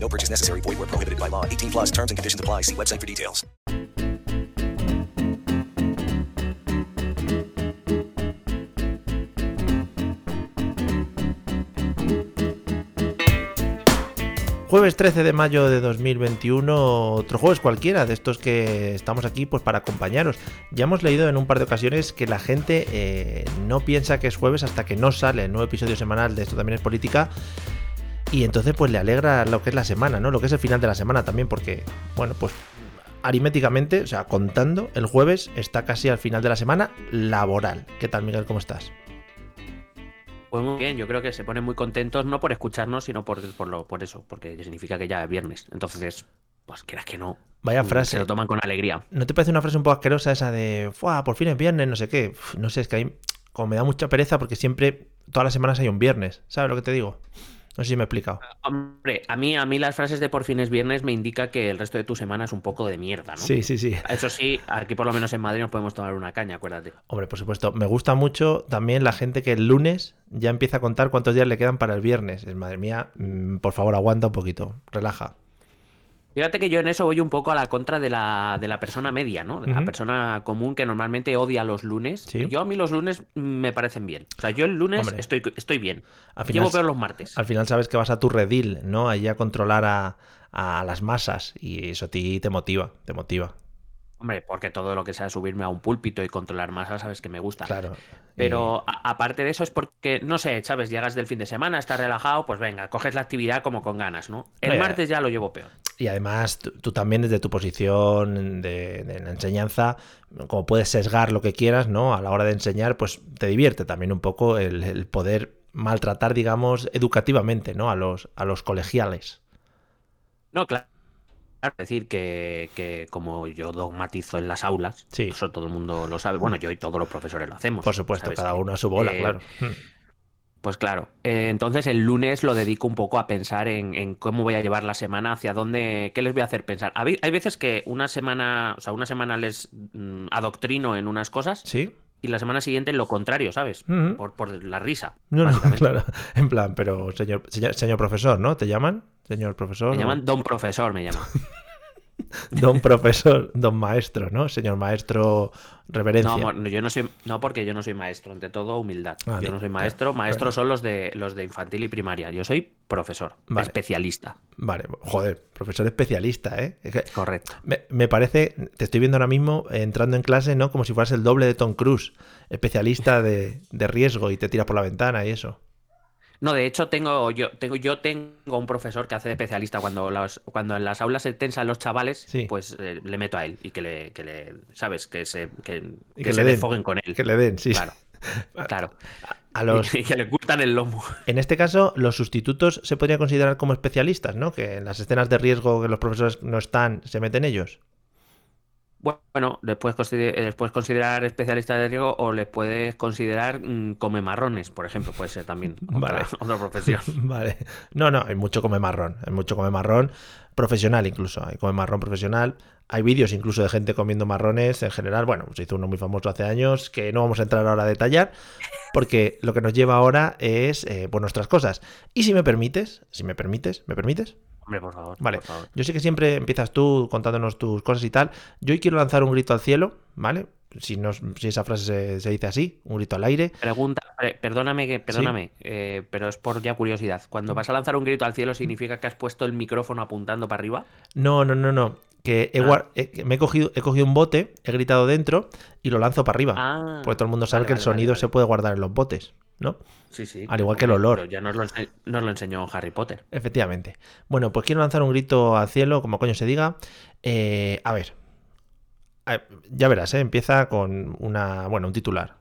No purchase necessary. Void where prohibited by law. 18 plus terms and conditions apply. See website for details. Jueves 13 de mayo de 2021, otro jueves cualquiera de estos que estamos aquí pues para acompañaros. Ya hemos leído en un par de ocasiones que la gente eh, no piensa que es jueves hasta que no sale el nuevo episodio semanal de Esto también es política. Y entonces pues le alegra lo que es la semana, ¿no? Lo que es el final de la semana también, porque, bueno, pues aritméticamente, o sea, contando, el jueves está casi al final de la semana laboral. ¿Qué tal, Miguel? ¿Cómo estás? Pues muy bien, yo creo que se ponen muy contentos no por escucharnos, sino por, por, lo, por eso, porque significa que ya es viernes. Entonces, pues quieras que no. Vaya mm, frase. Se lo toman con alegría. ¿No te parece una frase un poco asquerosa esa de, ¡Fua, por fin es viernes, no sé qué? Uf, no sé, es que ahí como me da mucha pereza porque siempre, todas las semanas hay un viernes, ¿sabes lo que te digo? No sé si me he explicado. Hombre, a mí, a mí las frases de por fin es viernes me indica que el resto de tu semana es un poco de mierda, ¿no? Sí, sí, sí. Eso sí, aquí por lo menos en Madrid nos podemos tomar una caña, acuérdate. Hombre, por supuesto. Me gusta mucho también la gente que el lunes ya empieza a contar cuántos días le quedan para el viernes. Es, madre mía, mm, por favor, aguanta un poquito. Relaja. Fíjate que yo en eso voy un poco a la contra de la, de la persona media, ¿no? De la persona común que normalmente odia los lunes. Sí. Yo a mí los lunes me parecen bien. O sea, yo el lunes Hombre. estoy, estoy bien. Al final, Llevo peor los martes. al final sabes que vas a tu redil, ¿no? Allí a controlar a, a las masas. Y eso a ti te motiva, te motiva. Hombre, porque todo lo que sea subirme a un púlpito y controlar masas, sabes que me gusta. Claro. Pero aparte de eso es porque, no sé, sabes, llegas del fin de semana, estás relajado, pues venga, coges la actividad como con ganas, ¿no? El martes ya lo llevo peor. Y además, tú, tú también desde tu posición de, de la enseñanza, como puedes sesgar lo que quieras, ¿no? A la hora de enseñar, pues te divierte también un poco el, el poder maltratar, digamos, educativamente, ¿no? A los, a los colegiales. No, claro. Es decir, que, que como yo dogmatizo en las aulas, Sí. eso todo el mundo lo sabe. Bueno, yo y todos los profesores lo hacemos. Por supuesto, ¿sabes? cada uno a su bola, eh, claro. Hmm. Pues claro. Eh, entonces el lunes lo dedico un poco a pensar en, en cómo voy a llevar la semana, hacia dónde, qué les voy a hacer pensar. Hay veces que una semana, o sea, una semana les mm, adoctrino en unas cosas ¿Sí? Y la semana siguiente lo contrario, ¿sabes? Por, por la risa. No, no, claro. En plan, pero señor, señor, señor profesor, ¿no? ¿Te llaman? Señor profesor. Me llaman don profesor, me llaman. Don profesor, don maestro, ¿no? Señor maestro, reverencia. No, yo no soy, no porque yo no soy maestro, ante todo humildad. Ah, yo no soy claro, maestro, maestros claro. son los de los de infantil y primaria. Yo soy profesor, Vale. especialista. Vale, joder, profesor especialista, ¿eh? Es que Correcto. me, me parece, te estoy viendo ahora mismo eh, entrando en clase, ¿no? Como si fueras el doble de Tom Cruise, especialista de, de riesgo y te tiras por la ventana y eso. No, de hecho tengo yo tengo yo tengo un profesor que hace de especialista cuando cuando en las aulas se tensan los chavales, Sí. pues eh, le meto a él y que le, que le sabes que se que, Y que que se le den. desfoguen con él. Que le den, sí. Claro. Claro. A los, Y que le gustan el lomo. en este caso, los sustitutos se podrían considerar como especialistas, ¿no? Que en las escenas de riesgo que los profesores no están, se meten ellos. Bueno, les puedes, consider- les puedes considerar especialista de riesgo o les puedes considerar mm, come marrones, por ejemplo, puede ser también otra, Vale. otra profesión. Vale. No, no, hay mucho come marrón. Hay mucho come marrón profesional incluso. Hay come marrón profesional. Hay vídeos incluso de gente comiendo marrones en general. Bueno, se hizo uno muy famoso hace años que no vamos a entrar ahora a detallar porque lo que nos lleva ahora es eh, pues nuestras cosas. Y si me permites, si me permites, ¿me permites? Hombre, por favor. Vale. por favor. Yo sé que siempre empiezas tú contándonos tus cosas y tal. Yo hoy quiero lanzar un grito al cielo, ¿vale? Si, no, si esa frase se, se dice así, un grito al aire. Pregunta, pre- perdóname, que, perdóname, eh, pero es por ya curiosidad. Cuando vas a lanzar un grito al cielo, ¿significa que has puesto el micrófono apuntando para arriba? No, no, no, no. Que, he Ah. he- que me he cogido, he cogido un bote, he gritado dentro y lo lanzo para arriba. Ah, Porque todo el mundo sabe vale, que el vale, vale, sonido vale. se puede guardar en los botes, ¿no? Sí, sí. Al igual que el olor. ya nos lo, ense- nos lo enseñó Harry Potter. Efectivamente. Bueno, pues quiero lanzar un grito al cielo, como coño se diga. Eh, a ver. Ya verás, ¿eh? empieza con una, bueno, un titular.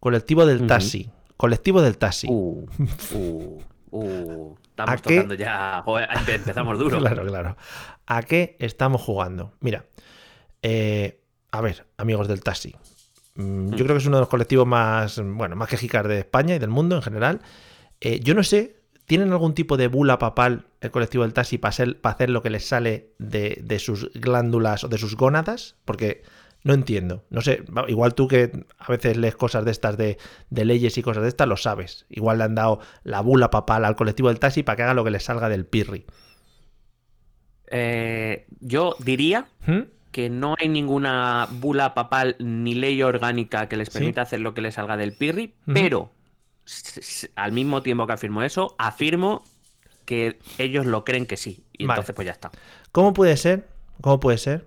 Colectivo del taxi. Colectivo del taxi. Uh, uh, uh. Estamos ¿A qué? tocando ya. Joder, empe- empezamos duro. Claro, claro. ¿A qué estamos jugando? Mira, Eh, a ver, amigos del taxi. Mm, yo creo que es uno de los colectivos más, bueno, más quejicas de España y del mundo en general. Eh, yo no sé, ¿tienen algún tipo de bula papal el colectivo del taxi para hacer, para hacer lo que les sale de, de sus glándulas o de sus gónadas? Porque no entiendo. No sé, igual tú que a veces lees cosas de estas de, de, leyes y cosas de estas, lo sabes. Igual le han dado la bula papal al colectivo del taxi para que haga lo que le salga del pirri. Eh, yo diría ¿Mm? Que no hay ninguna bula papal ni ley orgánica que les permita hacer lo que les salga del pirri, pero al mismo tiempo que afirmo eso, afirmo que ellos lo creen que sí. Y Vale. entonces pues ya está. ¿Cómo puede ser? ¿Cómo puede ser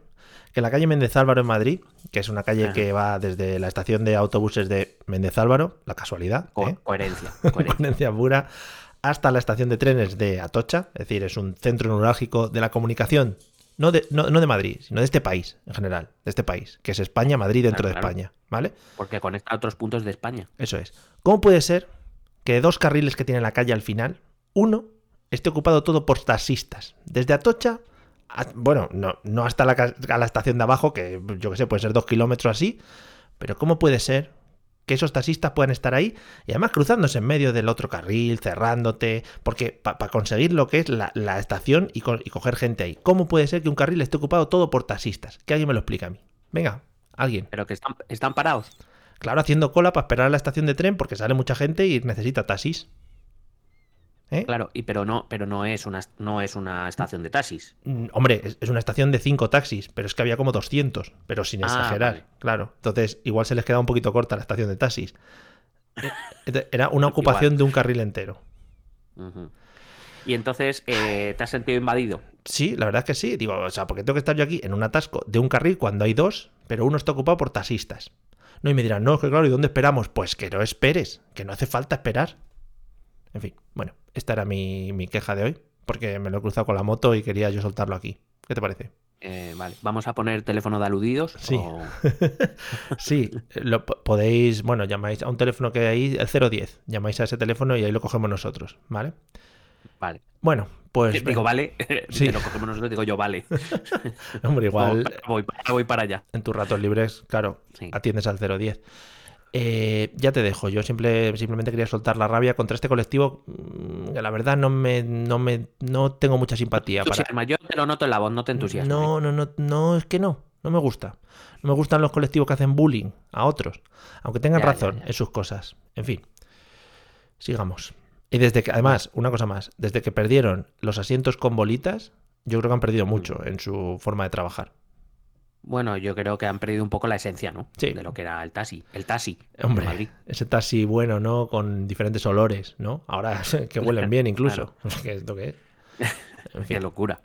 que la calle Méndez Álvaro en Madrid, que es una calle Ajá. que va desde la estación de autobuses de Méndez Álvaro, la casualidad, Co- ¿eh? Coherencia. coherencia. coherencia pura, hasta la estación de trenes de Atocha, es decir, es un centro neurálgico de la comunicación, no de, no, no de Madrid, sino de este país en general, de este país, que es España, Madrid dentro Claro, de claro. España, ¿vale? Porque conecta a otros puntos de España. Eso es. ¿Cómo puede ser que de dos carriles que tiene la calle al final, uno esté ocupado todo por taxistas? Desde Atocha, a- bueno, no, no hasta la, a la estación de abajo, que yo que sé, puede ser dos kilómetros así, pero ¿cómo puede ser que esos taxistas puedan estar ahí y además cruzándose en medio del otro carril, cerrándote, porque para conseguir lo que es la, la estación y, co- y coger gente ahí? ¿Cómo puede ser que un carril esté ocupado todo por taxistas? Que alguien me lo explique a mí. Venga, alguien. Pero que están, están parados. Claro, haciendo cola para esperar a la estación de tren porque sale mucha gente y necesita taxis. ¿Eh? Claro, y pero no, pero no es una no es una estación de taxis. Mm, Hombre, es- es una estación de cinco taxis, pero es que había como 200, pero sin Ah, exagerar, vale. claro. Entonces, igual se les queda un poquito corta la estación de taxis. Era una Igual. ocupación de un carril entero. Y entonces eh, te has sentido invadido. Sí, la verdad es que sí. Digo, o sea, porque tengo que estar yo aquí en un atasco de un carril cuando hay dos, pero uno está ocupado por taxistas. No, y me dirán, no, que claro, ¿y dónde esperamos? Pues que no esperes, que no hace falta esperar. En fin, bueno, esta era mi, mi queja de hoy, porque me lo he cruzado con la moto y quería yo soltarlo aquí. ¿Qué te parece? Eh, vale, vamos a poner teléfono de aludidos. Sí. o- Sí, lo po- podéis, bueno, llamáis a un teléfono que hay ahí, el 010, llamáis a ese teléfono y ahí lo cogemos nosotros, ¿vale? Vale. Bueno, pues... digo, vale. Sí. Si lo cogemos nosotros, digo yo, vale. Hombre, igual... Voy, voy para allá. en tus ratos libres, claro, Sí. atiendes al 010. Eh, ya te dejo, yo simple, simplemente quería soltar la rabia contra este colectivo, mm, que la verdad no me, no me, no tengo mucha simpatía para... Yo te lo noto en la voz, no te entusiasma. No, no, no, no, es que no, no me gusta. No me gustan los colectivos que hacen bullying a otros, aunque tengan Ya, ya, razón ya. en sus cosas. En fin, sigamos. Y desde que, además, una cosa más, desde que perdieron los asientos con bolitas, yo creo que han perdido mucho en su forma de trabajar. Bueno, yo creo que han perdido un poco la esencia, ¿no? Sí. De lo que era el taxi. El taxi. Hombre, Madrid. ese taxi bueno, ¿no? Con diferentes olores, ¿no? Ahora que huelen bien incluso. ¿Qué es lo que es? En Qué locura.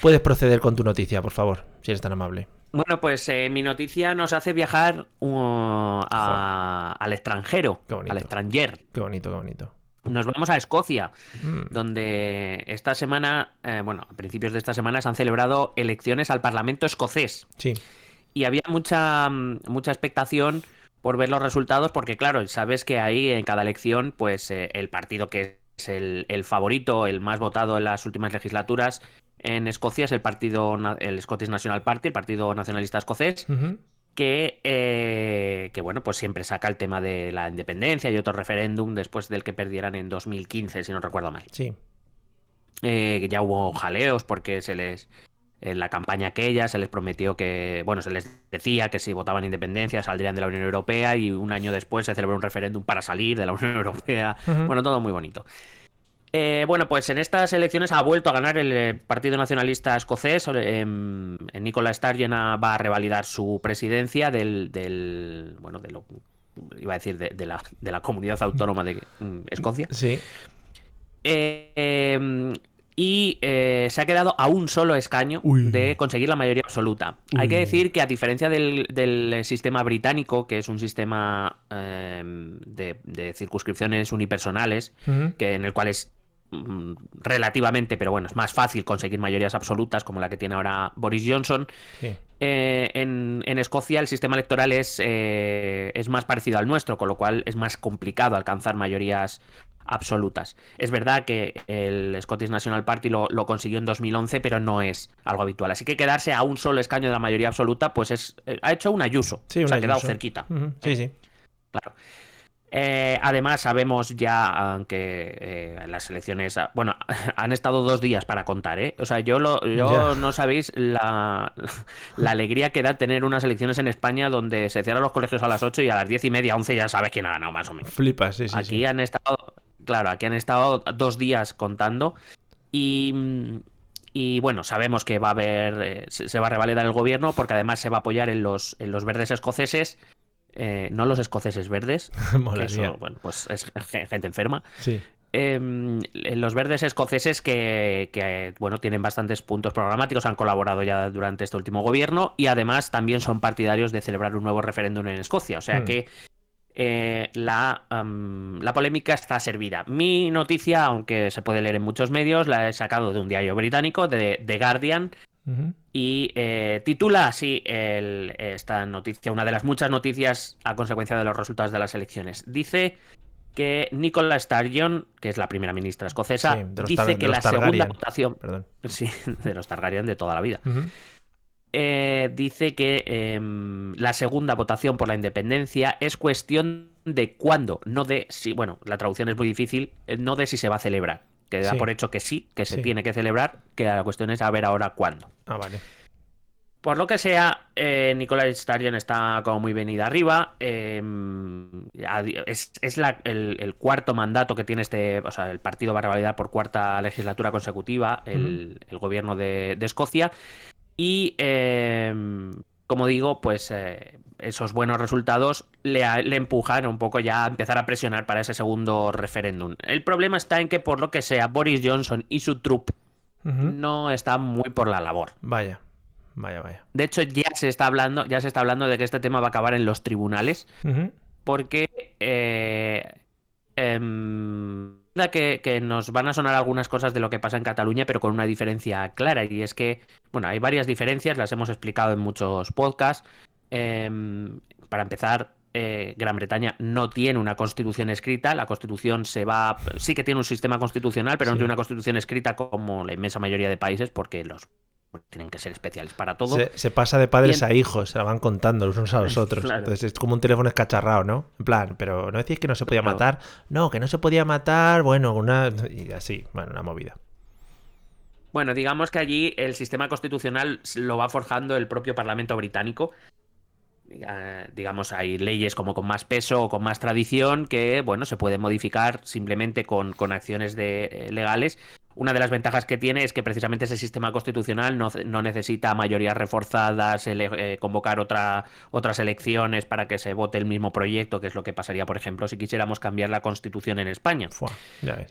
Puedes proceder con tu noticia, por favor, si eres tan amable. Bueno, pues eh, mi noticia nos hace viajar uh, a- al extranjero, Qué bonito. al extranjer. Qué bonito, qué bonito. Nos vamos a Escocia, Mm, donde esta semana, eh, bueno, a principios de esta semana se han celebrado elecciones al Parlamento escocés. sí, Y había mucha, mm, mucha expectación por ver los resultados, porque claro, sabes que ahí en cada elección, pues eh, el partido que es el, el favorito, el más votado en las últimas legislaturas en Escocia es el partido, el Scottish National Party, el Partido Nacionalista Escocés. Que, eh, que bueno, pues siempre saca el tema de la independencia y otro referéndum después del que perdieran en 2015, si no recuerdo mal. sí. Eh, ya hubo jaleos porque se les en la campaña aquella se les prometió que, bueno, se les decía que si votaban independencia saldrían de la Unión Europea y un año después se celebró un referéndum para salir de la Unión Europea. Bueno, todo muy bonito. Eh, bueno, pues en estas elecciones ha vuelto a ganar el eh, Partido Nacionalista Escocés. Eh, Nicola Sturgeon va a revalidar su presidencia del, del bueno, de lo, iba a decir, de, de la, de la comunidad autónoma de mm, Escocia. Sí. Eh, eh, y eh, se ha quedado a un solo escaño Uy. de conseguir la mayoría absoluta. Hay que decir que a diferencia del, del sistema británico, que es un sistema eh, de, de circunscripciones unipersonales, que en el cual es relativamente, pero bueno, es más fácil conseguir mayorías absolutas como la que tiene ahora Boris Johnson. Sí. Eh, en, en Escocia el sistema electoral es, eh, es más parecido al nuestro, con lo cual es más complicado alcanzar mayorías absolutas. Es verdad que el Scottish National Party lo, consiguió en 2011, pero no es algo habitual. Así que quedarse a un solo escaño de la mayoría absoluta, pues es eh, ha hecho un ayuso. Sí, se ha quedado cerquita. Sí, sí. Claro. Eh, además, sabemos ya, aunque eh, las elecciones, ah, bueno, han estado dos días para contar, ¿eh? O sea, yo, lo, yo no sabéis la, la, alegría que da tener unas elecciones en España donde se cierran los colegios a las 8 y a las 10 y media, 11 ya sabes quién ha ganado, más o menos. Flipas, sí, sí. Aquí han estado, claro, aquí han estado dos días contando y, y bueno, sabemos que va a haber, eh, se va a revalidar el gobierno porque además se va a apoyar en los, en los verdes escoceses eh, no los escoceses verdes, bueno, pues es gente enferma. Sí. Em, los verdes escoceses que, bueno, tienen bastantes puntos programáticos, han colaborado ya durante este último gobierno y además también son partidarios de celebrar un nuevo referéndum en Escocia. O sea hmm. que eh, la, la, polémica está servida. Mi noticia, aunque se puede leer en muchos medios, la he sacado de un diario británico, de The Guardian, y eh, titula así esta noticia, una de las muchas noticias a consecuencia de los resultados de las elecciones. Dice que Nicola Sturgeon, que es la primera ministra escocesa, dice que la segunda votación. Sí, de los Targaryen de toda la vida. Eh, dice que em, la segunda votación por la independencia es cuestión de cuándo, no de si. Bueno, la traducción es muy difícil, eh, no de si se va a celebrar que da por hecho que sí, que se tiene que celebrar, que la cuestión es a ver ahora cuándo. Ah, vale. Por lo que sea, eh, Nicolás Starion está como muy venida arriba. Em, es, el, cuarto mandato que tiene este. O sea, el partido va a revalidar por cuarta legislatura consecutiva el, gobierno de, Escocia. Y em, como digo, pues eh, esos buenos resultados le, empujan un poco ya a empezar a presionar para ese segundo referéndum. El problema está en que, por lo que sea, Boris Johnson y su trupe no están muy por la labor. Vaya. Vaya, vaya. De hecho, ya se está hablando, ya se está hablando de que este tema va a acabar en los tribunales. Porque eh, em, que, que, nos van a sonar algunas cosas de lo que pasa en Cataluña, pero con una diferencia clara. Y es que, bueno, hay varias diferencias, las hemos explicado en muchos podcasts. Em, para empezar, eh, Gran Bretaña no tiene una constitución escrita. La constitución se va. Sí que tiene un sistema constitucional, pero no tiene una constitución escrita como la inmensa mayoría de países, porque los tienen que ser especiales para todo. Se, pasa de padres a hijos, se la van contando los unos a los otros. Entonces es como un teléfono escacharrado, ¿no? En plan, pero no decís que no se podía matar. No, que no se podía matar, bueno, una. Y así, bueno, una movida. Bueno, digamos que allí el sistema constitucional lo va forjando el propio Parlamento británico. Digamos, hay leyes como con más peso o con más tradición que, bueno, se pueden modificar simplemente con, con acciones de, eh, legales una de las ventajas que tiene es que precisamente ese sistema constitucional no, necesita mayorías reforzadas, eh, convocar otra, otras elecciones para que se vote el mismo proyecto, que es lo que pasaría, por ejemplo, si quisiéramos cambiar la constitución en España.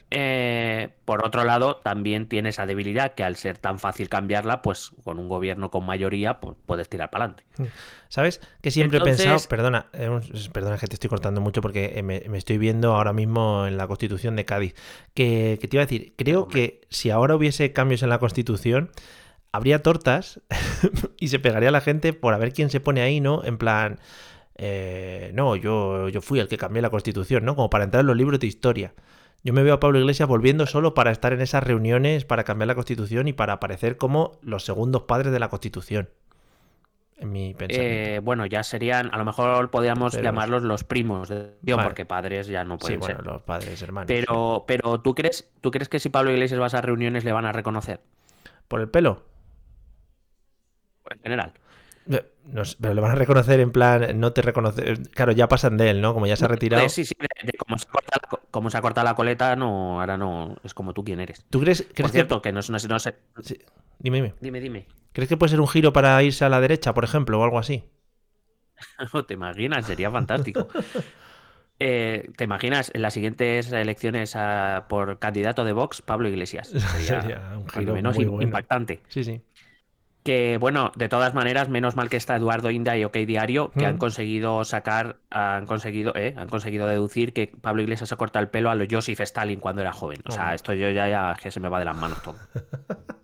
Eh, por otro lado, también tiene esa debilidad que al ser tan fácil cambiarla, pues con un gobierno con mayoría, pues puedes tirar para adelante. Mm. ¿Sabes? Que siempre he pensado, perdona, eh, perdona que te estoy cortando mucho porque me, estoy viendo ahora mismo en la constitución de Cádiz, que, que te iba a decir, creo que si ahora hubiese cambios en la Constitución, habría tortas y se pegaría la gente por a ver quién se pone ahí, ¿no? En plan, eh, no, yo, yo fui el que cambié la Constitución, ¿no? Como para entrar en los libros de historia. Yo me veo a Pablo Iglesias volviendo solo para estar en esas reuniones, para cambiar la Constitución y para aparecer como los segundos padres de la Constitución en mi eh, bueno, ya serían, a lo mejor podríamos llamarlos los primos de Dios, porque padres ya no pueden sí, bueno, los padres, hermanos. Pero, pero ¿tú crees, ¿tú crees que si Pablo Iglesias va a esas reuniones le van a reconocer? ¿Por el pelo? En general. Pero le van a reconocer en plan, no te reconoce. Claro, ya pasan de él, ¿no? Como ya se ha retirado. Sí, sí, de, cómo, se ha cortado la, coleta, no, ahora no es como tú quién eres. ¿Tú crees, Por cierto, que, no, no, no sé. Dime, dime. Dime, dime. ¿Crees que puede ser un giro para irse a la derecha, por ejemplo, o algo así? ¿Te imaginas? Sería fantástico. Eh, ¿Te imaginas en las siguientes elecciones por candidato de Vox, Pablo Iglesias? Sería, un giro menos impactante. Sí, sí. Que bueno, de todas maneras, menos mal que está Eduardo Inda y OK Diario, que han mm. conseguido sacar, han conseguido, eh, han conseguido deducir que Pablo Iglesias se corta el pelo a lo Joseph Stalin cuando era joven. O sea, esto yo ya, ya que se me va de las manos todo.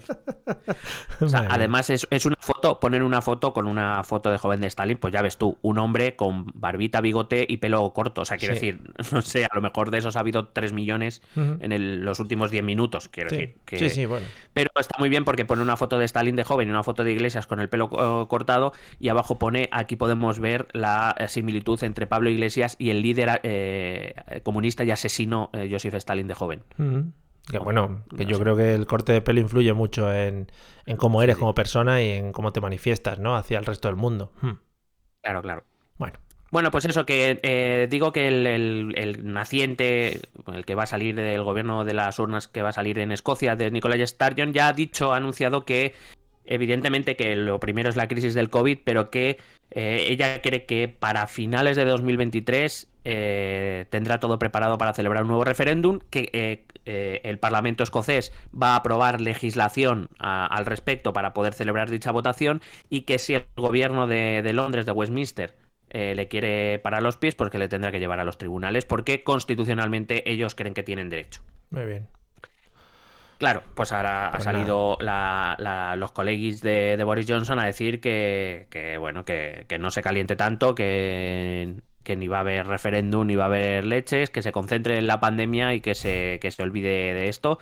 además es, una foto, poner una foto con una foto de joven de Stalin, pues ya ves tú, un hombre con barbita, bigote y pelo corto. O sea, quiero decir, no sé, a lo mejor de esos ha habido 3 millones en los últimos 10 minutos, quiero decir. Que... Sí, sí, bueno. Pero está muy bien porque pone una foto de Stalin de joven y una foto de Iglesias con el pelo eh, cortado y abajo pone, aquí podemos ver la eh, similitud entre Pablo Iglesias y el líder eh, comunista y asesino Joseph Stalin de joven. Que bueno, que yo creo que el corte de pelo influye mucho en, cómo eres como persona y en cómo te manifiestas, ¿no? Hacia el resto del mundo. Hmm. Claro, claro. Bueno. Bueno, pues eso, que eh, digo que el, naciente, el que va a salir del gobierno de las urnas, que va a salir en Escocia, de Nicolás Sturgeon, ya ha dicho, ha anunciado que evidentemente que lo primero es la crisis del COVID, pero que eh, ella cree que para finales de 2023 eh, tendrá todo preparado para celebrar un nuevo referéndum, que el Parlamento escocés va a aprobar legislación al respecto para poder celebrar dicha votación y que si el gobierno de Londres, de Westminster, eh, le quiere parar los pies, porque le tendrá que llevar a los tribunales, porque constitucionalmente ellos creen que tienen derecho. Muy bien. Claro, pues ahora ha pues salido los colegis de, Boris Johnson a decir que, bueno, que, no se caliente tanto, que, ni va a haber referéndum, ni va a haber leches, que se concentre en la pandemia y que se, que se olvide de esto.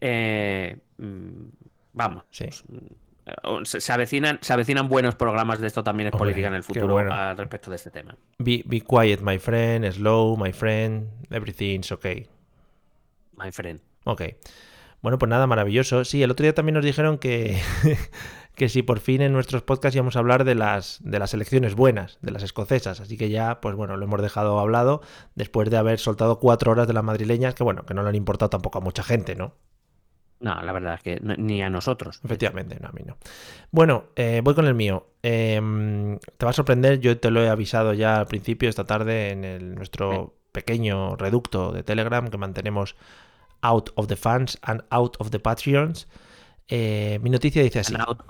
Eh, mm, vamos. Sí. Pues, se, avecinan, se avecinan buenos programas de esto también es política en el futuro al respecto de este tema. Be, quiet, my friend, slow, my friend, everything's okay. My friend. Ok. Bueno, pues nada, maravilloso. Sí, el otro día también nos dijeron que, que si por fin en nuestros podcasts íbamos a hablar de las, de las elecciones buenas, de las escocesas. Así que ya, pues bueno, lo hemos dejado hablado después de haber soltado cuatro horas de las madrileñas, que bueno, que no le han importado tampoco a mucha gente, ¿no? No, la verdad es que ni a nosotros. Efectivamente, no, a mí no. Bueno, eh, voy con el mío. Em, te va a sorprender, yo te lo he avisado ya al principio esta tarde en el, nuestro pequeño reducto de Telegram que mantenemos out of the fans and out of the Patreons. Eh, mi noticia dice así. out,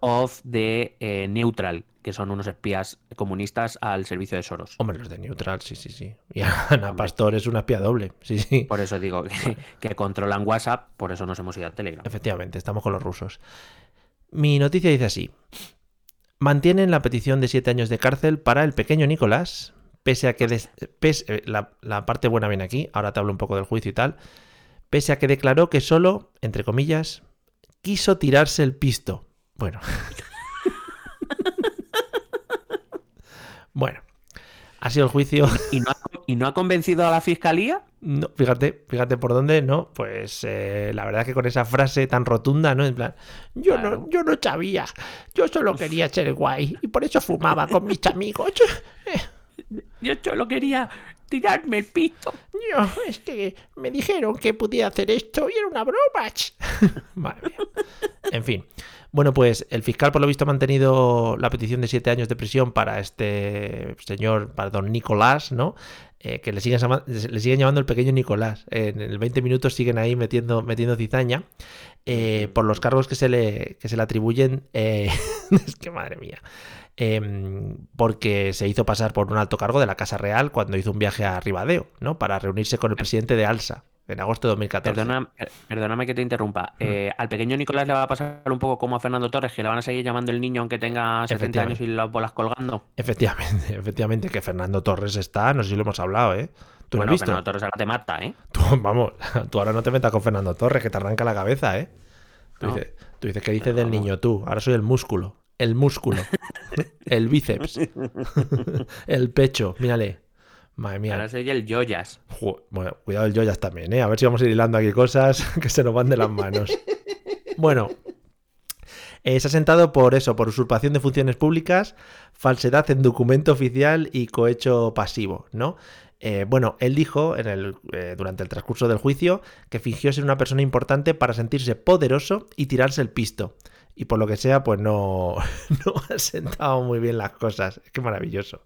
of the eh, neutral, que son unos espías comunistas al servicio de Soros. Hombre, los de neutral, sí, sí, sí. Y Ana Pastor es una espía doble, sí, sí. Por eso digo que, controlan WhatsApp, por eso nos hemos ido a Telegram. Efectivamente, estamos con los rusos. Mi noticia dice así. Mantienen la petición de siete años de cárcel para el pequeño Nicolás, pese a que... Eh, la, la parte buena viene aquí, ahora te hablo un poco del juicio y tal. Pese a que declaró que solo, entre comillas, quiso tirarse el pisto. Bueno. bueno. Ha sido el juicio. ¿Y no, ha, convencido a la fiscalía? No, fíjate, fíjate por dónde, ¿no? Pues eh, la verdad que con esa frase tan rotunda, ¿no? En plan, yo no, yo no sabía, yo solo quería ser guay y por eso fumaba con mis amigos. Yo solo quería tirarme el pito. Yo, es que me dijeron que podía hacer esto y era una broma. Madre En fin. Bueno, pues el fiscal por lo visto ha mantenido la petición de siete años de prisión para este señor, para don Nicolás, ¿no? Eh, que le siguen, le siguen llamando el pequeño Nicolás. en el 20 minutos siguen ahí metiendo, metiendo cizaña eh, por los cargos que se le, que se le atribuyen. Eh, es que madre mía. Em, porque se hizo pasar por un alto cargo de la Casa Real cuando hizo un viaje a Ribadeo, ¿no? Para reunirse con el presidente de ALSA en agosto de 2014. Eh, perdóname que te interrumpa. Eh, al pequeño Nicolás le va a pasar un poco como a Fernando Torres, que le van a seguir llamando el niño aunque tenga 70 años y las bolas colgando. Efectivamente, efectivamente, que Fernando Torres está, no sé si lo hemos hablado, ¿eh? ¿Tú bueno, lo has visto? Fernando Torres ahora te mata, ¿eh? Tú, vamos, tú ahora no te metas con Fernando Torres, que te arranca la cabeza, ¿eh? Tú, dices, tú dices, ¿qué dices del niño tú? Ahora soy el músculo el músculo, el bíceps, el pecho, mírale. Madre mía. Ahora soy el joyas. Bueno, cuidado el joyas también, ¿eh? A ver si vamos a ir hilando aquí cosas que se nos van de las manos. Bueno, eh, se ha sentado por eso, por usurpación de funciones públicas, falsedad en documento oficial y cohecho pasivo, ¿no? Eh, bueno, él dijo en el, eh, durante el transcurso del juicio que fingió ser una persona importante para sentirse poderoso y tirarse el pisto y por lo que sea, pues no, no ha sentado muy bien las cosas. Es que maravilloso.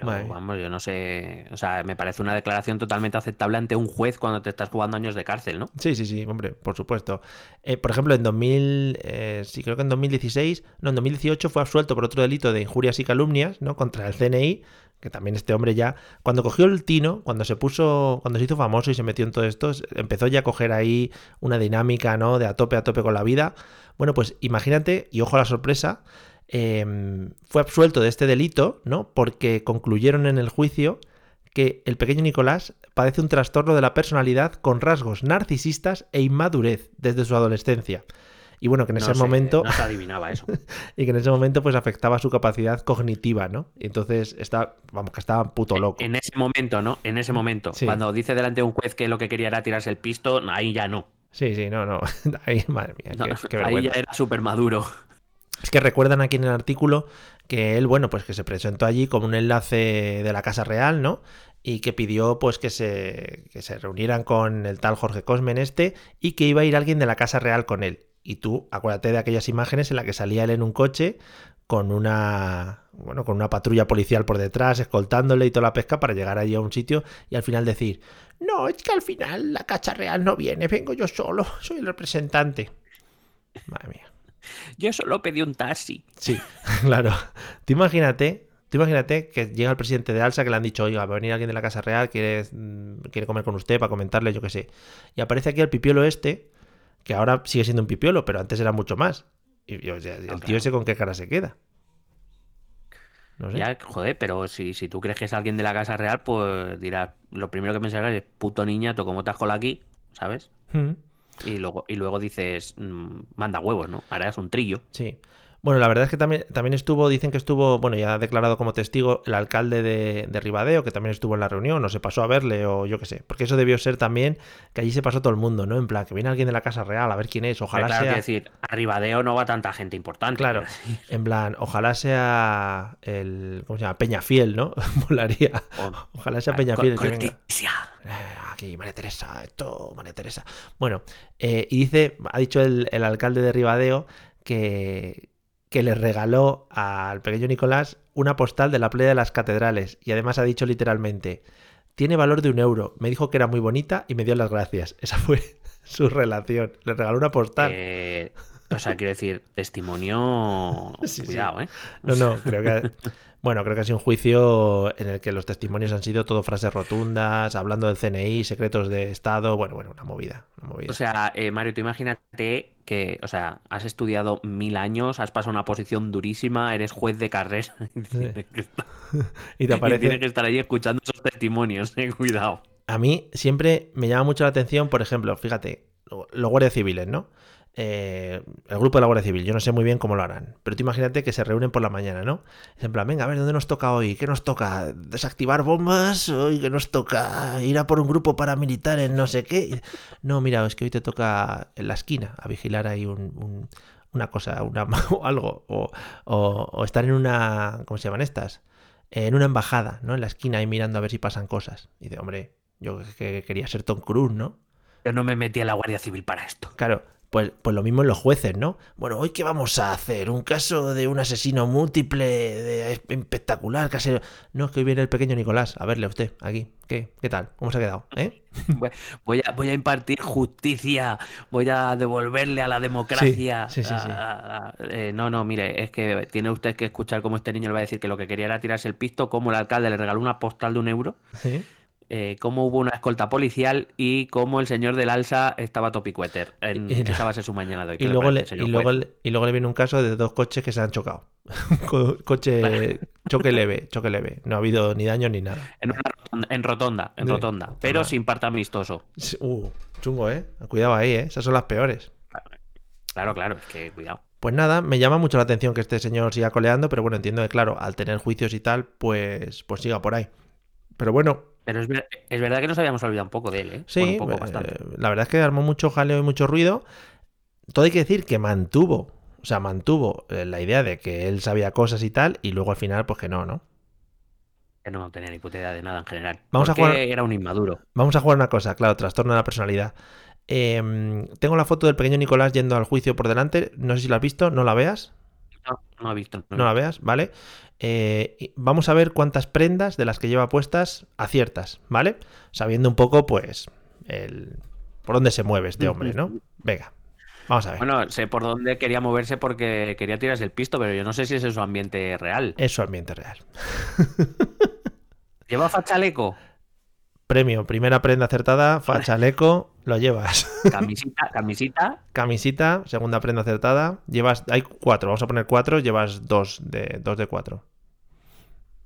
vamos, yo no sé. O sea, me parece una declaración totalmente aceptable ante un juez cuando te estás jugando años de cárcel, ¿no? Sí, sí, sí, hombre, por supuesto. Eh, por ejemplo, en 2000, eh, sí, creo que en 2016, no, en 2018 fue absuelto por otro delito de injurias y calumnias, ¿no? Contra el CNI, que también este hombre ya, cuando cogió el tino, cuando se puso, cuando se hizo famoso y se metió en todo esto, empezó ya a coger ahí una dinámica, ¿no? De a tope, a tope con la vida Bueno, pues imagínate, y ojo a la sorpresa, em, fue absuelto de este delito, ¿no? Porque concluyeron en el juicio que el pequeño Nicolás padece un trastorno de la personalidad con rasgos narcisistas e inmadurez desde su adolescencia. Y bueno, que en ese momento. No se adivinaba eso. y que en ese momento, pues afectaba su capacidad cognitiva, ¿no? Y entonces está, vamos, que estaba puto loco. En ese momento, ¿no? En ese momento. Cuando dice delante de un juez que lo que quería era tirarse el pisto, ahí ya no. Sí, sí, no, no. Ahí, madre mía. ahí ya era súper maduro. Es que recuerdan aquí en el artículo que él, bueno, pues que se presentó allí como un enlace de la Casa Real, ¿no? y que pidió pues que se, que se reunieran con el tal Jorge Cosmen este y que iba a ir alguien de la Casa Real con él. Y tú, acuérdate de aquellas imágenes en las que salía él en un coche con una, bueno, con una patrulla policial por detrás, escoltándole y toda la pesca para llegar allí a un sitio y al final decir, no, es que al final la cacha real no viene, vengo yo solo, soy el representante. Madre mía. Yo solo pedí un taxi. Sí, claro. Tú imagínate, tú imagínate que llega el presidente de Alsa que le han dicho, oiga, va a venir alguien de la Casa Real, quiere, mm, quiere comer con usted para comentarle, yo qué sé. Y aparece aquí el pipiolo este que ahora sigue siendo un pipiolo, pero antes era mucho más. Y, el tío ese con qué cara se queda. No sé. Ya, joder, pero si, si tú crees que es alguien de la Casa Real, pues dirás, lo primero que pensarás es, puto niñato, como te has colado aquí? ¿Sabes? Mm. Y luego, y luego dices, mm, manda huevos, ¿no? Ahora es un trillo. Sí. Bueno, la verdad es que también, también estuvo, dicen que estuvo, bueno, ya ha declarado como testigo el alcalde de, de, Ribadeo, que también estuvo en la reunión, o se pasó a verle, o yo qué sé. Porque eso debió ser también que allí se pasó todo el mundo, ¿no? En plan, que viene alguien de la Casa Real a ver quién es, ojalá claro, sea. Decir, a Ribadeo no va tanta gente importante. Claro, en plan, ojalá sea el. ¿Cómo se llama? Peñafiel, ¿no? Molaría. ojalá sea Peñafiel. Con, que eh, aquí, María Teresa, esto, María Teresa. Bueno, eh, y dice, ha dicho el, el alcalde de Ribadeo que, que le regaló al pequeño Nicolás una postal de la playa de las catedrales y además ha dicho literalmente, tiene valor de un euro, me dijo que era muy bonita y me dio las gracias. Esa fue su relación, le regaló una postal. Eh, o sea, quiero decir, testimonio... Cuidado, ¿eh? No, no, creo que... Bueno, creo que ha sido un juicio en el que los testimonios han sido todo frases rotundas, hablando del CNI, secretos de Estado, bueno, bueno, una movida. O sea, eh, Mario, tú imagínate que, o sea, has estudiado mil años, has pasado una posición durísima, eres juez de carrera y te aparece... tienes que estar ahí escuchando esos testimonios, eh, cuidado. A mí siempre me llama mucho la atención, por ejemplo, fíjate, los guardias civiles, ¿no? Eh, el grupo de la Guardia Civil. Yo no sé muy bien cómo lo harán. Pero tú imagínate que se reúnen por la mañana, ¿no? Es en plan, venga, a ver, ¿dónde nos toca hoy? ¿Qué nos toca? ¿Desactivar bombas? ¿Hoy qué nos toca? ¿Ir a por un grupo paramilitar en no sé qué? No, mira, es que hoy te toca en la esquina a vigilar ahí una cosa, una, o algo. O, estar en una. ¿Cómo se llaman estas? En una embajada, ¿no? En la esquina ahí mirando a ver si pasan cosas. Y dice, hombre, yo que quería ser Tom Cruise, ¿no? Yo no me metí a la Guardia Civil para esto. Claro, pues, pues lo mismo en los jueces, ¿no? Bueno, ¿hoy qué vamos a hacer? ¿Un caso de un asesino múltiple de espectacular? Casero? No, es que hoy viene el pequeño Nicolás. A verle a usted, aquí. ¿Qué? ¿Qué tal? ¿Cómo se ha quedado? ¿Eh? Voy, a, voy a impartir justicia. Voy a devolverle a la democracia. Sí, sí, sí. Eh, no, no, mire, es que tiene usted que escuchar cómo este niño le va a decir que lo que quería era tirarse el pisto, como el alcalde le regaló una postal de un euro. Sí eh, cómo hubo una escolta policial y cómo el señor del Alsa estaba topicueter. En, esa va a ser su mañana de hoy. Y luego, le, y, luego y luego le viene un caso de dos coches que se han chocado. Coche, choque leve, choque leve. No ha habido ni daño ni nada. En, rotonda, en rotonda, pero sin parte amistoso. Uh, chungo, ¿eh? Cuidado ahí, ¿eh? Esas son las peores. Claro, claro, es que cuidado. Pues nada, me llama mucho la atención que este señor siga coleando, pero bueno, entiendo que claro, al tener juicios y tal, pues, pues siga por ahí. Pero bueno, pero es, verdad que nos habíamos olvidado un poco de él, ¿eh? Sí, poco, eh, la verdad es que armó mucho jaleo y mucho ruido. Todo hay que decir que mantuvo, o sea, mantuvo eh, la idea de que él sabía cosas y tal, y luego al final, pues que no, ¿no? Que no tenía ni puta idea de nada en general. Vamos a jugar. Era un inmaduro. Vamos a jugar una cosa, claro, trastorno de la personalidad. Em, tengo la foto del pequeño Nicolás yendo al juicio por delante. No sé si la has visto, no la veas. No, no he visto. No, la veas, ¿vale? Eh, vamos a ver cuántas prendas de las que lleva puestas aciertas, ¿vale? Sabiendo un poco, pues, el, por dónde se mueve este hombre, ¿no? Venga, vamos a ver. Bueno, sé por dónde quería moverse porque quería tirarse el pisto, pero yo no sé si ese es su ambiente real. Es su ambiente real. ¿Lleva fachaleco? Premio, primera prenda acertada, fachaleco, lo llevas. Camisita, camisita. Camisita, segunda prenda acertada. Llevas, hay cuatro, vamos a poner cuatro, llevas dos de, dos de cuatro.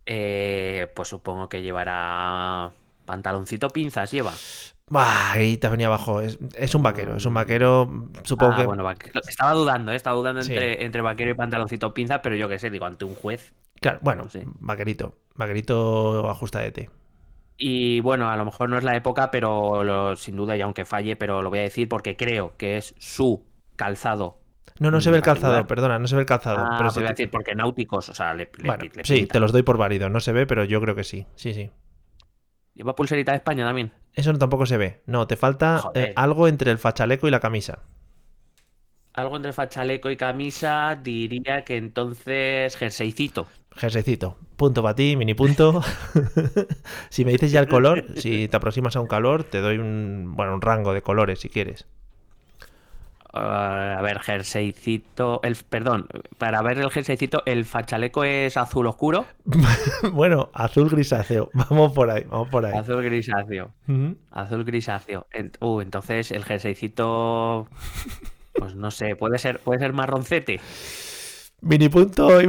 Eh, pues supongo que llevará pantaloncito pinzas, lleva. Bah, ahí te venía abajo. Es, es un vaquero, es un vaquero. Supongo Ah, que. bueno, vaquero. estaba dudando, ¿eh? estaba dudando Sí. entre, entre vaquero y pantaloncito pinzas, pero yo qué sé, digo, ante un juez. Claro, bueno, no sé. vaquerito. Vaquerito ajustadete. Y bueno, a lo mejor no es la época, pero lo- sin duda, y aunque falle, pero lo voy a decir porque creo que es su calzado. No, no se ve el calzado, perdona, no se ve el calzado. Ah, pero sí a que- decir porque náuticos, o sea, le, le- Bueno, le sí, pinta. te los doy por válido. No se ve, pero yo creo que sí. Sí, sí. Lleva pulserita de España también. Eso no tampoco se ve. No, te falta eh, algo entre el fachaleco y la camisa. Algo entre fachaleco y camisa, diría que entonces jerseycito. Jerseycito. Punto para ti, mini punto. si me dices ya el color, si te aproximas a un calor, te doy un, bueno, un rango de colores si quieres. Ah, a ver, jerseycito. El, perdón, para ver el jerseycito, el fachaleco es azul oscuro. bueno, azul grisáceo. Vamos por ahí, vamos por ahí. Azul grisáceo. Azul grisáceo. Uh, entonces el jerseycito. Pues no sé, puede ser, puede ser marroncete. Mini punto. y-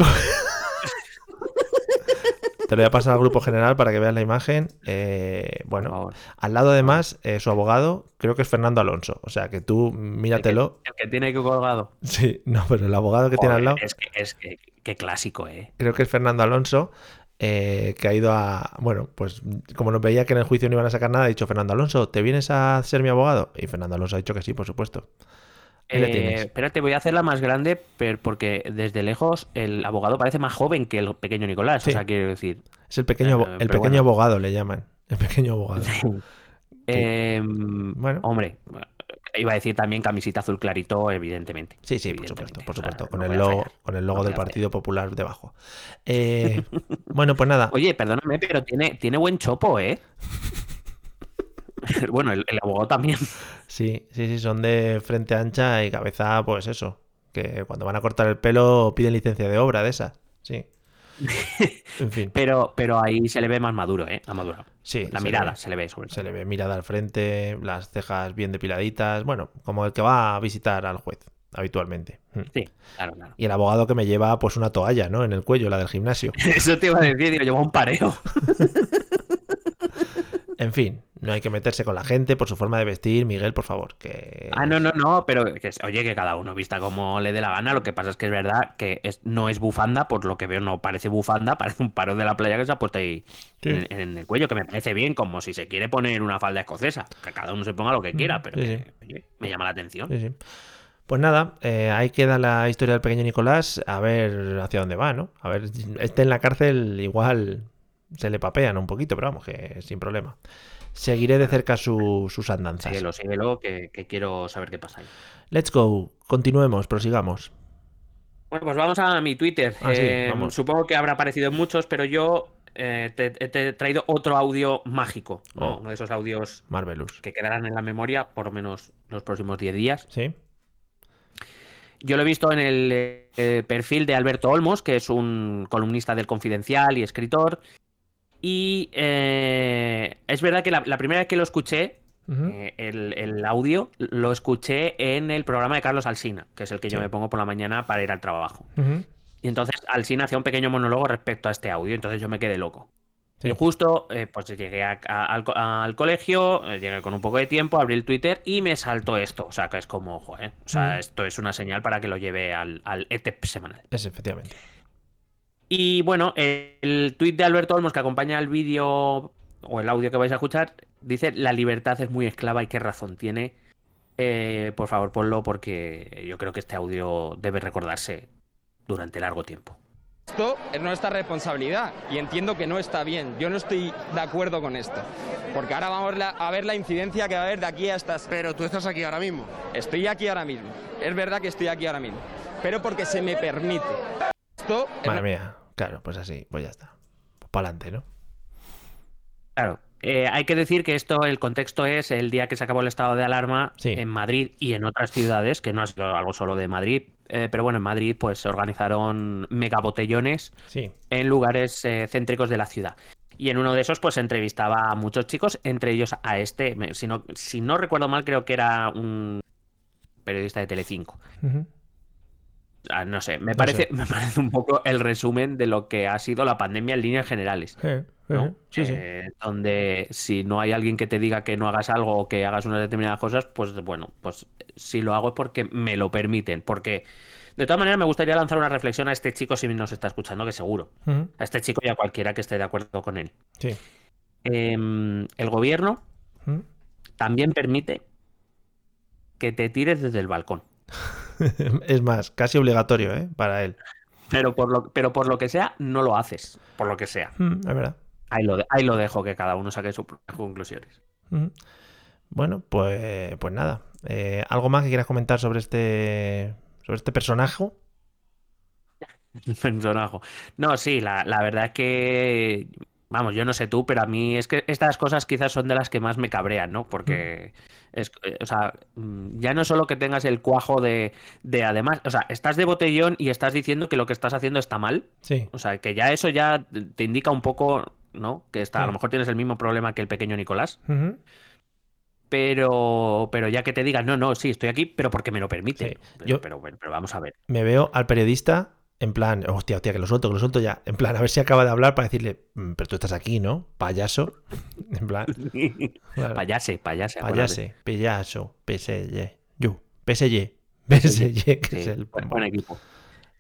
Te lo voy a pasar al grupo general para que veas la imagen. Eh, bueno, al lado además, eh, su abogado, creo que es Fernando Alonso. O sea que tú míratelo. El que tiene que colgado. Sí, no, pero el abogado que tiene al lado, Es que, es que, qué clásico, ¿eh? creo que es Fernando Alonso, eh, que ha ido a. Bueno, pues como nos veía que en el juicio no iban a sacar nada, ha dicho Fernando Alonso, ¿te vienes a ser mi abogado? Y Fernando Alonso ha dicho que sí, por supuesto. Eh, espérate, voy a hacerla más grande, pero porque desde lejos el abogado parece más joven que el pequeño Nicolás. Sí. O sea, quiero decir. Es el pequeño, eh, el pequeño bueno. abogado, le llaman. El pequeño abogado. Em, Bueno. Hombre, iba a decir también camisita azul clarito, evidentemente. Sí, sí, por supuesto, por o sea, supuesto. Con no el logo, con el logo No del Partido Popular debajo. Eh, bueno, pues nada. Oye, perdóname, pero tiene, tiene buen chopo, ¿eh? bueno, el, el abogado también. Sí, sí, sí, son de frente ancha y cabeza, pues eso. Que cuando van a cortar el pelo piden licencia de obra de esas. Sí. En fin. Pero, pero ahí se le ve más maduro, ¿eh? Ha madurado. Sí. La se mirada le- se le ve sobre Se le ve mirada al frente, las cejas bien depiladitas. Bueno, como el que va a visitar al juez habitualmente. Mm. Sí, claro, claro. Y el abogado que me lleva pues una toalla, ¿no? En el cuello, la del gimnasio. Eso te iba a decir, digo, lleva un pareo. En fin, no hay que meterse con la gente por su forma de vestir, Miguel, por favor. Que... Ah, no, no, no, pero que, oye, que cada uno vista como le dé la gana. Lo que pasa es que es verdad que es- no es bufanda, por lo que veo no parece bufanda, parece un paro de la playa que se ha puesto ahí Sí. en, en el cuello, que me parece bien, como si se quiere poner una falda escocesa. Que cada uno se ponga lo que quiera, pero sí, que, oye, me llama la atención. Pues nada, eh, ahí queda la historia del pequeño Nicolás, a ver hacia dónde va, ¿no? A ver, esté en la cárcel, igual se le papean un poquito, pero vamos, que sin problema. Seguiré de cerca su- sus andanzas. Síguelo, síguelo, que, que quiero saber qué pasa ahí. Let's go, continuemos, prosigamos. Bueno, pues vamos a mi Twitter. Ah, sí, Eh, vamos. supongo que habrá aparecido en muchos, pero yo eh, te, te he traído otro audio mágico. ¿no? Oh. Uno de esos audios Marvelous. que quedarán en la memoria por lo menos los próximos 10 días. ¿Sí? Yo lo he visto en el eh, perfil de Alberto Olmos, que es un columnista del Confidencial y escritor. Y eh, es verdad que la, la primera vez que lo escuché, eh, el, el audio, lo escuché en el programa de Carlos Alsina, que es el que yo me pongo por la mañana para ir al trabajo. Y entonces Alsina hacía un pequeño monólogo respecto a este audio, entonces yo me quedé loco. Sí. Y justo, eh, pues llegué a- a- al, co- al colegio, eh, llegué con un poco de tiempo, abrí el Twitter y me saltó esto. O sea, que es como, joder, o sea, esto es una señal para que lo lleve al, al ETEP semanal. Es efectivamente. Y bueno, el tweet de Alberto Olmos que acompaña el vídeo o el audio que vais a escuchar dice: La libertad es muy esclava y qué razón tiene. Eh, por favor, ponlo porque yo creo que este audio debe recordarse durante largo tiempo. Esto es nuestra responsabilidad y entiendo que no está bien. Yo no estoy de acuerdo con esto. Porque ahora vamos a ver la incidencia que va a haber de aquí a estas... Pero tú estás aquí ahora mismo. Estoy aquí ahora mismo. Es verdad que estoy aquí ahora mismo. Pero porque se me permite. Esto es Madre mía. Claro, pues así, pues ya está. Pues para adelante, ¿no? Claro. eh, hay que decir que esto, el contexto es el día que se acabó el estado de alarma Sí. en Madrid y en otras ciudades, que no ha sido algo solo de Madrid, eh, pero bueno, en Madrid pues se organizaron megabotellones Sí. en lugares eh, céntricos de la ciudad. Y en uno de esos, pues entrevistaba a muchos chicos, entre ellos a este, si no, si no recuerdo mal, creo que era un periodista de Telecinco. Ah, no sé, me No parece, sé. me parece un poco el resumen de lo que ha sido la pandemia en líneas generales. ¿no? eh, Sí, sí. Eh, donde si no hay alguien que te diga que no hagas algo o que hagas unas determinadas cosas, pues bueno, pues si lo hago es porque me lo permiten. Porque de todas maneras me gustaría lanzar una reflexión a este chico si nos está escuchando, que seguro. A este chico y a cualquiera que esté de acuerdo con él. Sí. Em, el gobierno también permite que te tires desde el balcón. es más, casi obligatorio, ¿eh? Para él. Pero por lo, pero por lo que sea, no lo haces. Por lo que sea. Mm, es verdad. Ahí lo, ahí lo dejo, que cada uno saque sus propias conclusiones. Ujú. Bueno, pues, pues nada. Eh, ¿Algo más que quieras comentar sobre este, sobre este personaje? Personaje. No, sí, la, la verdad es que, vamos, yo no sé tú, pero a mí es que estas cosas quizás son de las que más me cabrean, ¿no? Porque, es, eh, o sea, mm, ya no solo que tengas el cuajo de, de además, o sea, estás de botellón y estás diciendo que lo que estás haciendo está mal, Sí. o sea, que ya eso ya te indica un poco, ¿no? Que está, a lo mejor tienes el mismo problema que el pequeño Nicolás, pero, pero ya que te digan, no, no, sí, estoy aquí, pero porque me lo permite. Sí, yo- pero, pero, pero vamos a ver. Me veo al periodista en plan, hostia, hostia, que lo suelto, que lo suelto ya. En plan, a ver si acaba de hablar para decirle, "Mm, pero tú estás aquí, ¿no? Payaso. En plan, claro, Payase, payase. payase, payaso, PSG. Yo, PSG. PSG, que Sí, es el. buen, equipo.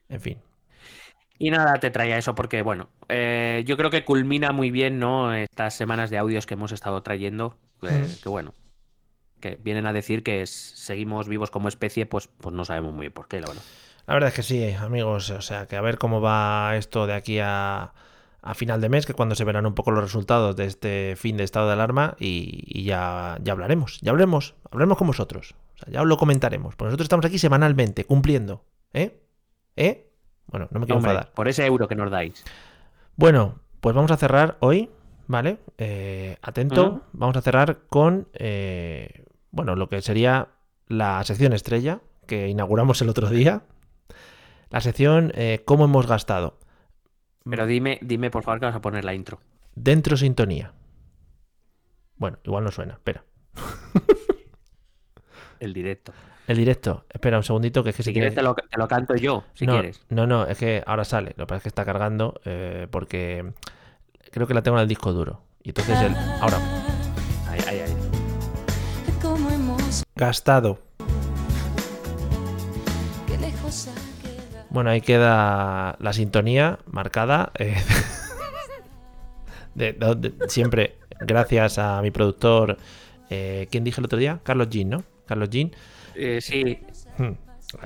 En fin. Y nada, te traía eso porque, bueno, eh, yo creo que culmina muy bien, ¿no? Estas semanas de audios que hemos estado trayendo, eh, que bueno, que vienen a decir que seguimos vivos como especie, pues, pues no sabemos muy bien por qué, la verdad. La verdad es que sí, amigos. O sea, que a ver cómo va esto de aquí a, a final de mes, que cuando se verán un poco los resultados de este fin de estado de alarma y, y ya, ya hablaremos. Ya hablaremos. Hablaremos con vosotros. O sea, ya os lo comentaremos. Porque nosotros estamos aquí semanalmente, cumpliendo. ¿Eh? ¿Eh? Bueno, no me quiero Hombre, enfadar. por ese euro que nos dais. Bueno, pues vamos a cerrar hoy, ¿vale? Eh, atento, vamos a cerrar con, eh, bueno, lo que sería la sección estrella que inauguramos el otro día. La sección eh, ¿Cómo hemos gastado? Pero dime, dime por favor que vas a poner la intro. Dentro sintonía. Bueno, igual no suena, espera. El directo. El directo, espera un segundito, que es que Si si quieres quieres... te lo, te lo canto yo, si no, quieres. No, no, es que ahora sale. Lo que pasa es que está cargando eh, porque creo que la tengo en el disco duro. Y entonces el... Ahora, Ahí, ahí, ahí. Gastado. Bueno, ahí queda la sintonía marcada. eh, de- de- de- siempre gracias a mi productor. Eh, ¿Quién dije el otro día? Carlos Jean, ¿no? Carlos Jean. Eh, sí, Hmm,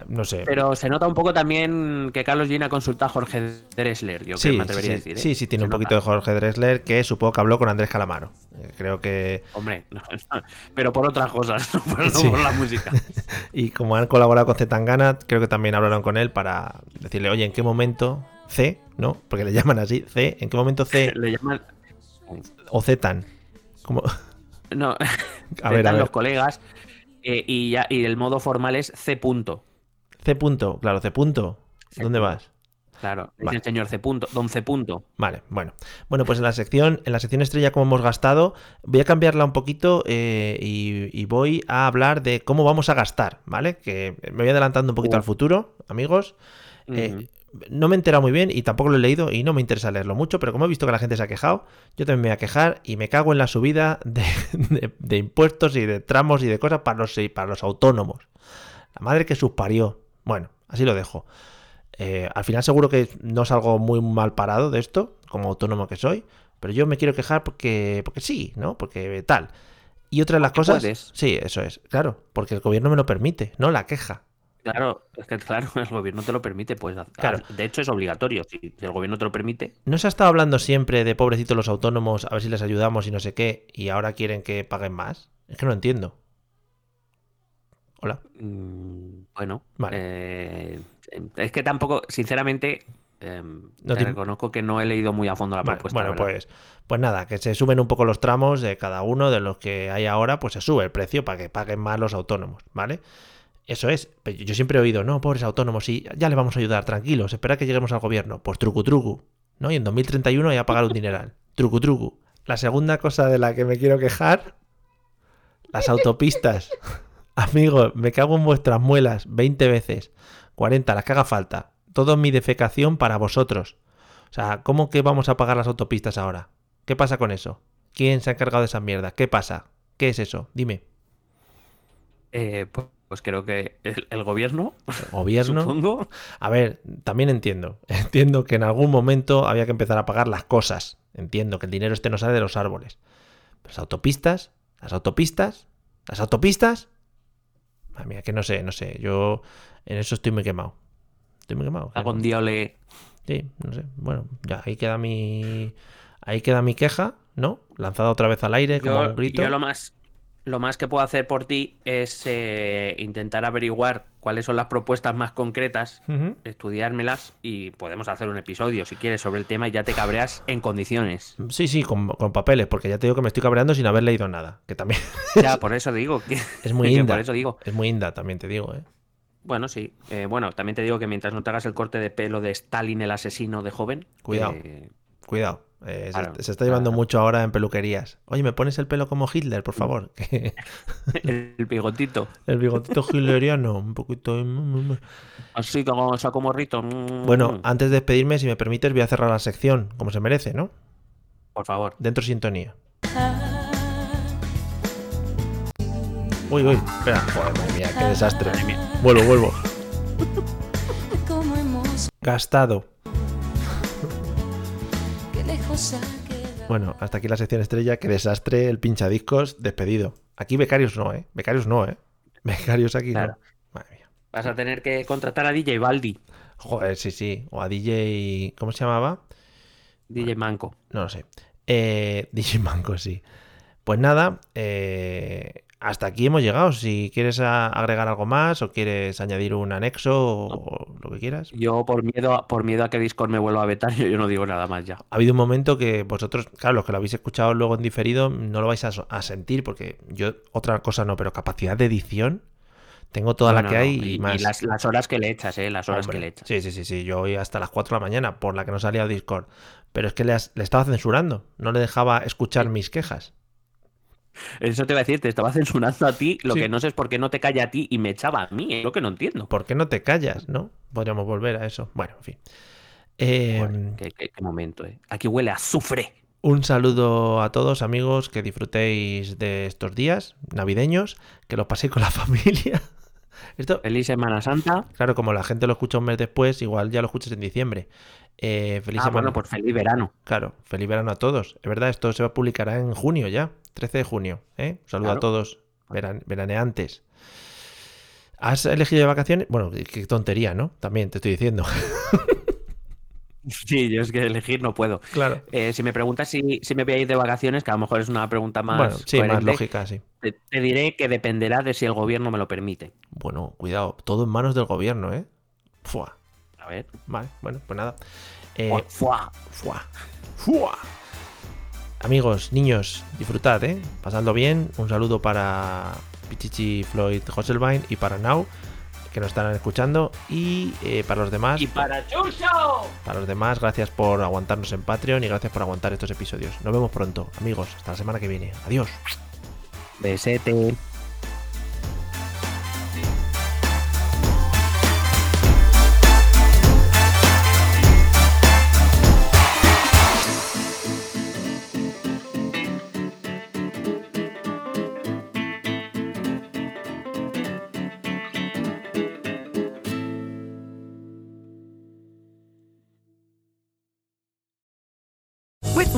no sé. pero se nota un poco también que Carlos Gina consulta a Jorge Dressler, yo creo que me atrevería sí, a decir. ¿eh? sí, sí, tiene Se un nota. poquito de Jorge Dressler que supongo que habló con Andrés Calamaro. Eh, creo que. Hombre, no, no, pero por otras cosas, no por, no Sí. por la música. Y como han colaborado con Zetangana, creo que también hablaron con él para decirle, oye, ¿en qué momento C, ¿no? Porque le llaman así, C, ¿en qué momento C Le llaman. o Zetan? Como... No, A ver, a ver. los colegas eh, y, ya, y el modo formal es C. Punto. C punto, claro, C punto. C ¿Dónde vas? Claro, es Vale. el señor C. Punto, don C. Punto. Vale, bueno. Bueno, pues en la sección, en la sección estrella, como hemos gastado, voy a cambiarla un poquito eh, y, y voy a hablar de cómo vamos a gastar, ¿vale? Que me voy adelantando un poquito Uh. al futuro, amigos. Eh, no me he enterado muy bien y tampoco lo he leído y no me interesa leerlo mucho, pero como he visto que la gente se ha quejado, yo también me voy a quejar y me cago en la subida de, de- de impuestos y de tramos y de cosas para los, para los autónomos. La madre que sus parió. Bueno, así lo dejo. Eh, al final seguro que no salgo muy mal parado de esto, como autónomo que soy, pero yo me quiero quejar porque, porque sí, ¿no? Porque tal. Y otra de las cosas... puedes. Sí, eso es, claro, porque el gobierno me lo permite, no la queja. Claro, es que claro, el gobierno te lo permite, pues. Claro. De hecho, es obligatorio. Si el gobierno te lo permite, ¿No se ha estado hablando siempre de pobrecitos los autónomos, a ver si les ayudamos y no sé qué, y ahora quieren que paguen más? Es que no entiendo. Hola. mm, bueno. Vale. eh, es que tampoco, sinceramente, eh, No te te- reconozco que no he leído muy a fondo la propuesta. bueno, verdad. pues, pues nada, que se suben un poco los tramos de cada uno de los que hay ahora, pues se sube el precio para que paguen más los autónomos, ¿vale? Eso es. Yo siempre he oído, no, pobres autónomos, sí, ya les vamos a ayudar, tranquilos, espera que lleguemos al gobierno. Pues trucu trucu, ¿no? Y en 2031 ya pagar un dineral. Trucu trucu. La segunda cosa de la que me quiero quejar, las autopistas. Amigos, me cago en vuestras muelas 20 veces, 40, las que haga falta. Todo mi defecación para vosotros. O sea, ¿cómo que vamos a pagar las autopistas ahora? ¿Qué pasa con eso? ¿Quién se ha encargado de esa mierda? ¿Qué pasa? ¿Qué es eso? Dime. Eh, pues, pues creo que el, el gobierno, Gobierno. supongo. A ver, también entiendo. Entiendo que en algún momento había que empezar a pagar las cosas. Entiendo que el dinero este no sale de los árboles. Las autopistas, las autopistas, las autopistas. Madre mía, que no sé, no sé. Yo en eso estoy muy quemado. Estoy muy quemado. Algún día le... Sí, no sé. Bueno, ya ahí queda mi. Ahí queda mi queja, ¿no? Lanzada otra vez al aire como Yo, un grito. yo lo más lo más que puedo hacer por ti es eh, intentar averiguar cuáles son las propuestas más concretas, estudiármelas y podemos hacer un episodio si quieres sobre el tema y ya te cabreas en condiciones. Sí, sí, con, con papeles, porque ya te digo que me estoy cabreando sin haber leído nada. Que también Ya, por eso digo que es muy inda. por eso digo. Es muy inda, también te digo, ¿eh? Bueno, sí. Eh, bueno, también te digo que mientras no te hagas el corte de pelo de Stalin el asesino de joven, Cuidado. eh, Cuidado. Eh, se- Claro, se, está llevando claro. mucho ahora en peluquerías. Oye, ¿me pones el pelo como Hitler, por favor? Que el bigotito. el bigotito hitleriano, un poquito... mm, Así como saco morrito. mm, Bueno, antes de despedirme, si me permites, voy a cerrar la sección, como se merece, ¿no? por favor. Dentro sintonía. Uy, uy, espera. Joder, madre mía, qué desastre. Madre mía. Vuelvo, vuelvo. Gastado. Bueno, hasta aquí la sección estrella. Qué desastre, el pinchadiscos, despedido. Aquí becarios no, ¿eh? Becarios no, ¿eh? Becarios aquí Claro. no. Madre mía. Vas a tener que contratar a DJ Baldi, Joder, sí, sí. O a DJ... ¿Cómo se llamaba? DJ Manco. No lo sé. Eh, DJ Manco, sí. Pues nada, eh, hasta aquí hemos llegado. Si quieres agregar algo más o quieres añadir un anexo o lo que quieras. Yo por miedo, a- por miedo a que Discord me vuelva a vetar, yo, no digo nada más ya. Ha habido un momento que vosotros, claro, los que lo habéis escuchado luego en diferido, no lo vais a, sentir porque yo otra cosa no, pero capacidad de edición tengo toda No, la no, que no. hay Y, y, y más. las, las horas que le echas, eh, las horas Hombre, que le echas. Sí, sí, sí, sí. Yo hoy hasta las 4 de la mañana por la que no salía a Discord. Pero es que le, has- le estaba censurando. No le dejaba escuchar mis quejas. Eso te iba a decir, te estaba censurando a ti, lo Sí. que no sé es por qué no te calla a ti y me echaba a mí, es lo que no entiendo. ¿Por qué no te callas, no? Podríamos volver a eso. Bueno, en fin. Eh, qué, qué- qué momento, eh. Aquí huele a azufre. un saludo a todos, amigos, que disfrutéis de estos días navideños, que los paséis con la familia. Esto, Feliz Semana Santa. claro, como la gente lo escucha un mes después, igual ya lo escuchas en diciembre. Eh, feliz Ah, semana. bueno, pues feliz verano. Claro, feliz verano a todos. Es verdad, esto se publicará en junio ya, 13 de junio. ¿eh? Un saludo a todos, veran- veraneantes. ¿Has elegido de vacaciones? Bueno, qué- tontería, ¿no? También te estoy diciendo. Sí, yo es que elegir no puedo. claro. Eh, si me preguntas si, si me voy a ir de vacaciones, que a lo mejor es una pregunta más, bueno, sí, más lógica, sí. Te, te diré que dependerá de si el gobierno me lo permite. Bueno, cuidado, todo en manos del gobierno, ¿eh? Fua. Ver. Vale, bueno, pues nada. Eh, fua. Fua. Fua. Amigos, niños, disfrutad, ¿eh? Pasando bien. Un saludo para Pichichi Floyd Hosselbein y para Now, que nos están escuchando. Y eh, para los demás, Y para Chucho. para los demás, gracias por aguantarnos en Patreon y gracias por aguantar estos episodios. Nos vemos pronto, amigos. Hasta la semana que viene. Adiós. Besete.